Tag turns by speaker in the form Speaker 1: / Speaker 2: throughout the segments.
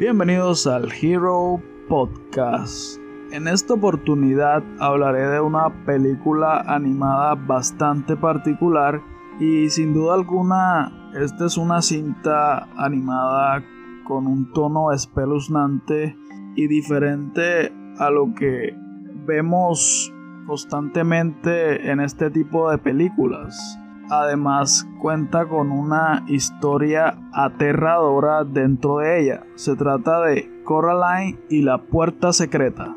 Speaker 1: Bienvenidos al Hero Podcast. En esta oportunidad hablaré de una película animada bastante particular y sin duda alguna esta es una cinta animada con un tono espeluznante y diferente a lo que vemos constantemente en este tipo de películas. Además cuenta con una historia aterradora dentro de ella. Se trata de Coraline y la puerta secreta.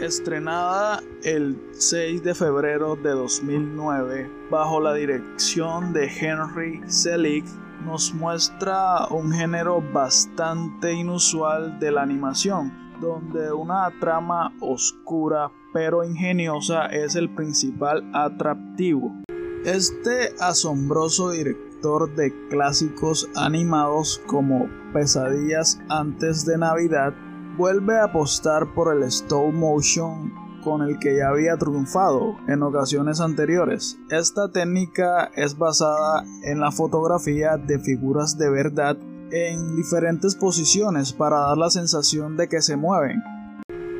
Speaker 1: Estrenada el 6 de febrero de 2009 bajo la dirección de Henry Selick, nos muestra un género bastante inusual de la animación, donde una trama oscura pero ingeniosa es el principal atractivo. Este asombroso director de clásicos animados como Pesadillas antes de Navidad vuelve a apostar por el stop motion con el que ya había triunfado en ocasiones anteriores. Esta técnica es basada en la fotografía de figuras de verdad en diferentes posiciones para dar la sensación de que se mueven,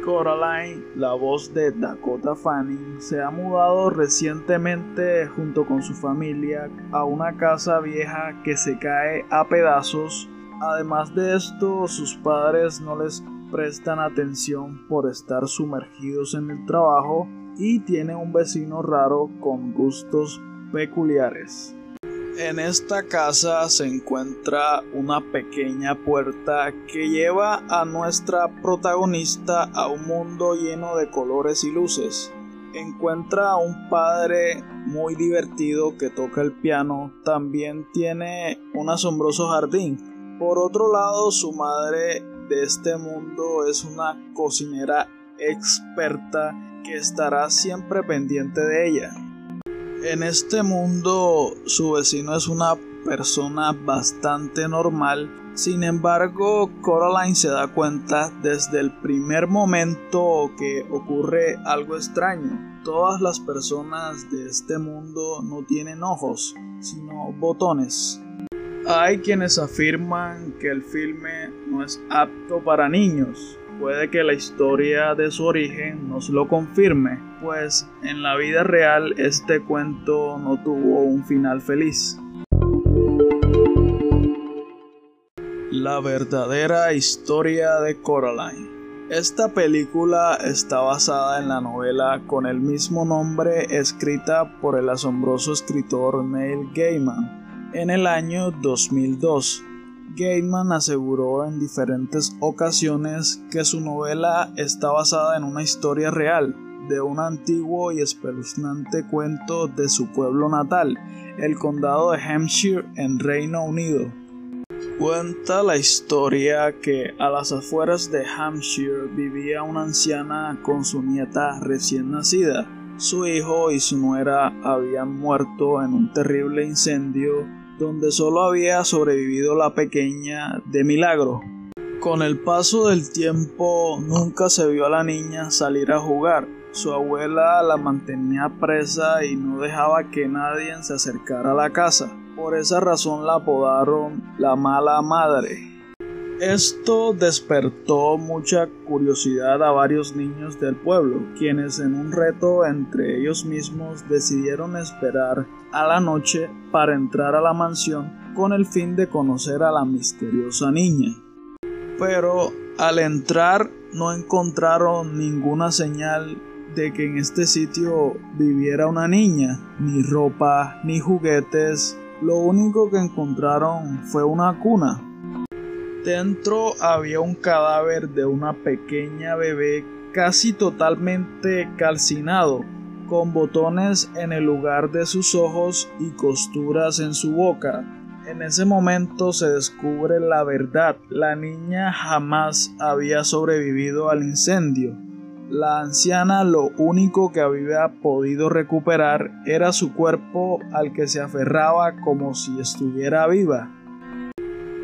Speaker 1: Coraline, la voz de Dakota Fanning, se ha mudado recientemente junto con su familia a una casa vieja que se cae a pedazos. Además de esto, sus padres no les prestan atención por estar sumergidos en el trabajo y tiene un vecino raro con gustos peculiares. En esta casa se encuentra una pequeña puerta que lleva a nuestra protagonista a un mundo lleno de colores y luces. Encuentra a un padre muy divertido que toca el piano, también tiene un asombroso jardín. Por otro lado, su madre de este mundo es una cocinera experta que estará siempre pendiente de ella. En este mundo su vecino es una persona bastante normal, sin embargo Coraline se da cuenta desde el primer momento que ocurre algo extraño. Todas las personas de este mundo no tienen ojos, sino botones. Hay quienes afirman que el filme no es apto para niños, Puede que la historia de su origen nos lo confirme, pues en la vida real este cuento no tuvo un final feliz. La verdadera historia de Coraline. Esta película está basada en la novela con el mismo nombre escrita por el asombroso escritor Neil Gaiman en el año 2002 Gaiman aseguró en diferentes ocasiones que su novela está basada en una historia real de un antiguo y espeluznante cuento de su pueblo natal, el condado de Hampshire en Reino Unido. Cuenta la historia que a las afueras de Hampshire vivía una anciana con su nieta recién nacida. Su hijo y su nuera habían muerto en un terrible incendio donde solo había sobrevivido la pequeña de milagro. Con el paso del tiempo nunca se vio a la niña salir a jugar. Su abuela la mantenía presa y no dejaba que nadie se acercara a la casa. Por esa razón la apodaron la mala madre. Esto despertó mucha curiosidad a varios niños del pueblo, quienes en un reto entre ellos mismos decidieron esperar a la noche para entrar a la mansión con el fin de conocer a la misteriosa niña. Pero al entrar no encontraron ninguna señal de que en este sitio viviera una niña, ni ropa, ni juguetes, lo único que encontraron fue una cuna Dentro había un cadáver de una pequeña bebé casi totalmente calcinado, con botones en el lugar de sus ojos y costuras en su boca. En ese momento se descubre la verdad, la niña jamás había sobrevivido al incendio. La anciana lo único que había podido recuperar era su cuerpo al que se aferraba como si estuviera viva.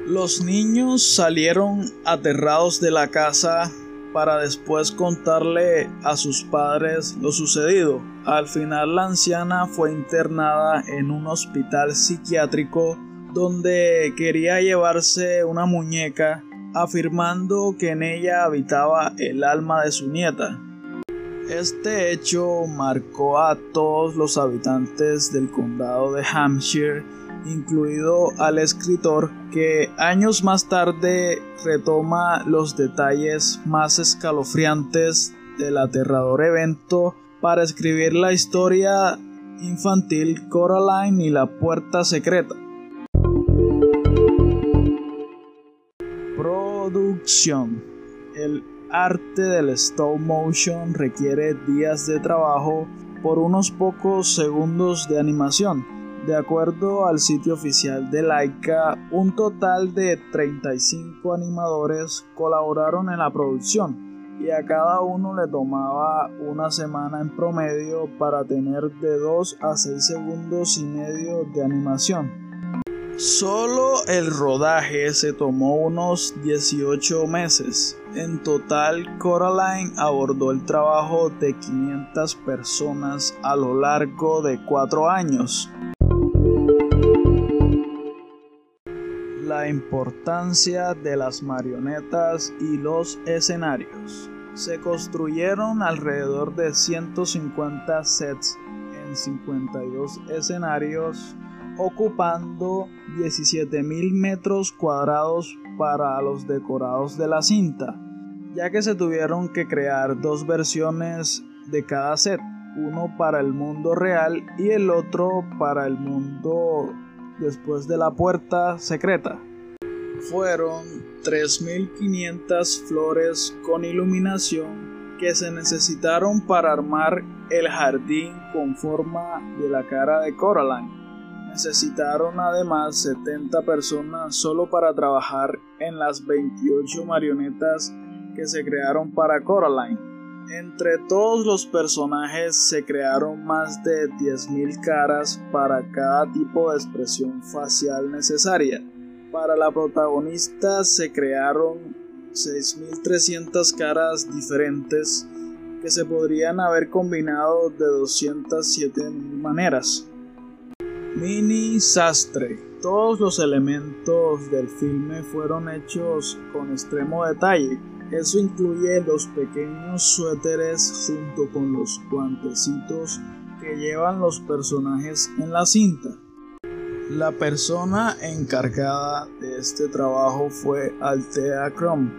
Speaker 1: Los niños salieron aterrados de la casa para después contarle a sus padres lo sucedido. Al final la anciana fue internada en un hospital psiquiátrico donde quería llevarse una muñeca afirmando que en ella habitaba el alma de su nieta. Este hecho marcó a todos los habitantes del condado de Hampshire, incluido al escritor que años más tarde retoma los detalles más escalofriantes del aterrador evento para escribir la historia infantil Coraline y la puerta secreta. El arte del stop motion requiere días de trabajo por unos pocos segundos de animación. De acuerdo al sitio oficial de Laika, un total de 35 animadores colaboraron en la producción y a cada uno le tomaba una semana en promedio para tener de 2 a 6 segundos y medio de animación. Solo el rodaje se tomó unos 18 meses. En total, Coraline abordó el trabajo de 500 personas a lo largo de 4 años. La importancia de las marionetas y los escenarios. Se construyeron alrededor de 150 sets en 52 escenarios ocupando 17.000 metros cuadrados para los decorados de la cinta, ya que se tuvieron que crear dos versiones de cada set, uno para el mundo real y el otro para el mundo después de la puerta secreta. Fueron 3.500 flores con iluminación que se necesitaron para armar el jardín con forma de la cara de Coraline Necesitaron además 70 personas solo para trabajar en las 28 marionetas que se crearon para Coraline. Entre todos los personajes se crearon más de 10.000 caras para cada tipo de expresión facial necesaria. Para la protagonista se crearon 6.300 caras diferentes que se podrían haber combinado de 207 maneras. Mini Sastre. Todos los elementos del filme fueron hechos con extremo detalle. Eso incluye los pequeños suéteres junto con los guantecitos que llevan los personajes en la cinta. La persona encargada de este trabajo fue Altea Chrome,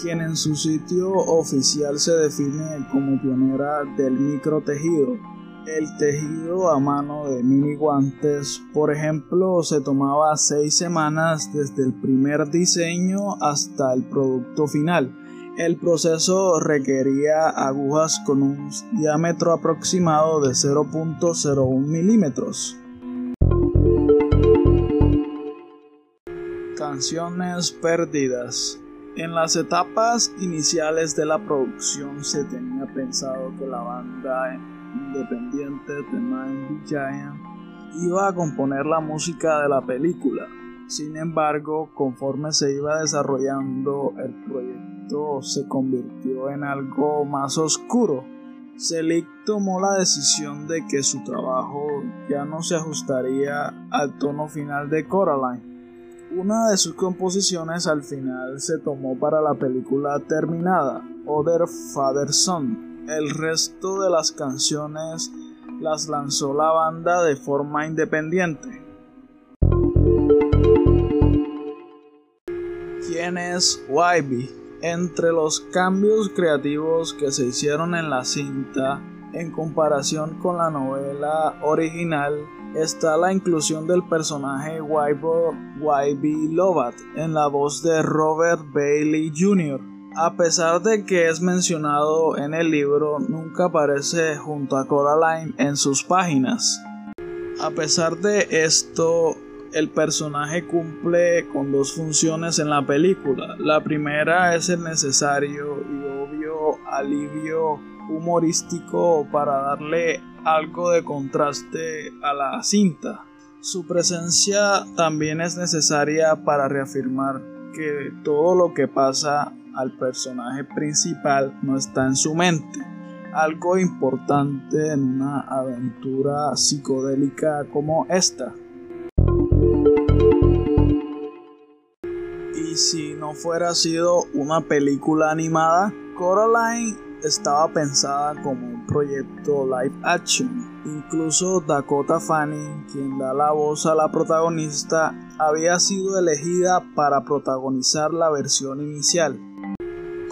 Speaker 1: quien en su sitio oficial se define como pionera del microtejido el tejido a mano de mini guantes, por ejemplo, se tomaba seis semanas desde el primer diseño hasta el producto final. El proceso requería agujas con un diámetro aproximado de 0.01 milímetros. Canciones perdidas. En las etapas iniciales de la producción se tenía pensado que la banda independiente de Nine Giant iba a componer la música de la película. Sin embargo, conforme se iba desarrollando, el proyecto se convirtió en algo más oscuro. Selig tomó la decisión de que su trabajo ya no se ajustaría al tono final de Coraline. Una de sus composiciones al final se tomó para la película terminada, Other Father Son, el resto de las canciones las lanzó la banda de forma independiente. ¿Quién es YB? Entre los cambios creativos que se hicieron en la cinta en comparación con la novela original está la inclusión del personaje YB Lovat en la voz de Robert Bailey Jr a pesar de que es mencionado en el libro, nunca aparece junto a Coraline en sus páginas. A pesar de esto, el personaje cumple con dos funciones en la película. La primera es el necesario y obvio alivio humorístico para darle algo de contraste a la cinta. Su presencia también es necesaria para reafirmar que todo lo que pasa al personaje principal no está en su mente. Algo importante en una aventura psicodélica como esta. Y si no fuera sido una película animada, Coraline estaba pensada como un proyecto live action. Incluso Dakota Fanning, quien da la voz a la protagonista, había sido elegida para protagonizar la versión inicial.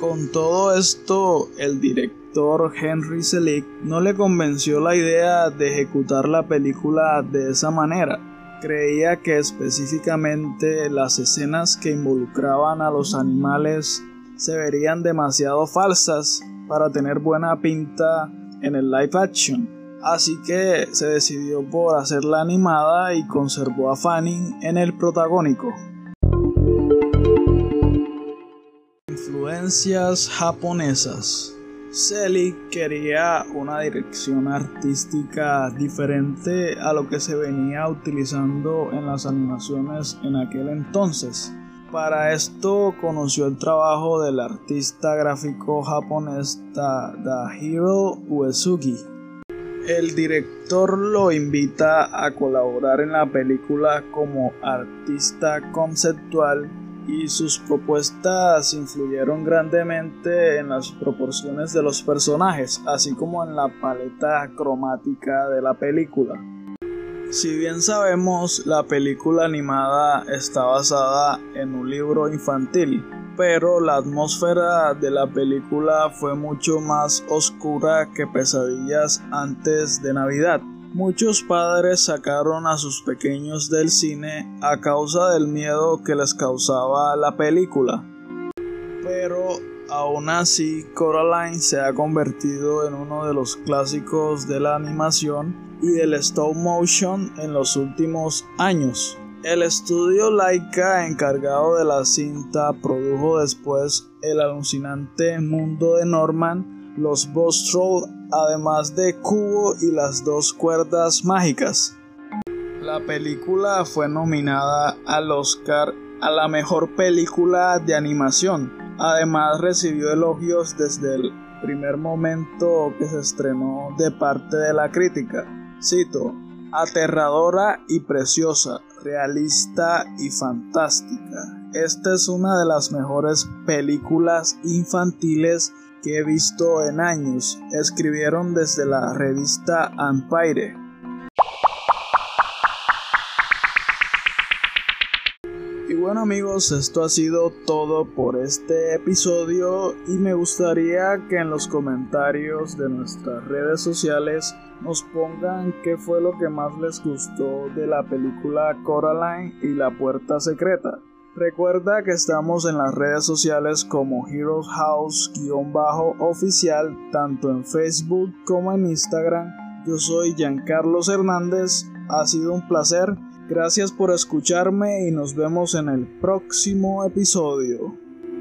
Speaker 1: Con todo esto, el director Henry Selick no le convenció la idea de ejecutar la película de esa manera. Creía que específicamente las escenas que involucraban a los animales se verían demasiado falsas para tener buena pinta en el live action. Así que se decidió por hacerla animada y conservó a Fanning en el protagónico. Influencias japonesas. Selig quería una dirección artística diferente a lo que se venía utilizando en las animaciones en aquel entonces. Para esto conoció el trabajo del artista gráfico japonés Dahiro Uesugi. El director lo invita a colaborar en la película como artista conceptual y sus propuestas influyeron grandemente en las proporciones de los personajes, así como en la paleta cromática de la película. Si bien sabemos, la película animada está basada en un libro infantil, pero la atmósfera de la película fue mucho más oscura que pesadillas antes de Navidad. Muchos padres sacaron a sus pequeños del cine a causa del miedo que les causaba la película. Pero aún así, Coraline se ha convertido en uno de los clásicos de la animación y del stop motion en los últimos años. El estudio Laika encargado de la cinta produjo después El alucinante mundo de Norman, Los Boss Troll, además de Cubo y las dos cuerdas mágicas. La película fue nominada al Oscar a la mejor película de animación. Además recibió elogios desde el primer momento que se estrenó de parte de la crítica. Cito, aterradora y preciosa, realista y fantástica. Esta es una de las mejores películas infantiles que he visto en años, escribieron desde la revista Empire. Y bueno amigos, esto ha sido todo por este episodio y me gustaría que en los comentarios de nuestras redes sociales nos pongan qué fue lo que más les gustó de la película Coraline y la puerta secreta. Recuerda que estamos en las redes sociales como Heroes House-oficial, tanto en Facebook como en Instagram. Yo soy Giancarlos Hernández, ha sido un placer, gracias por escucharme y nos vemos en el próximo episodio.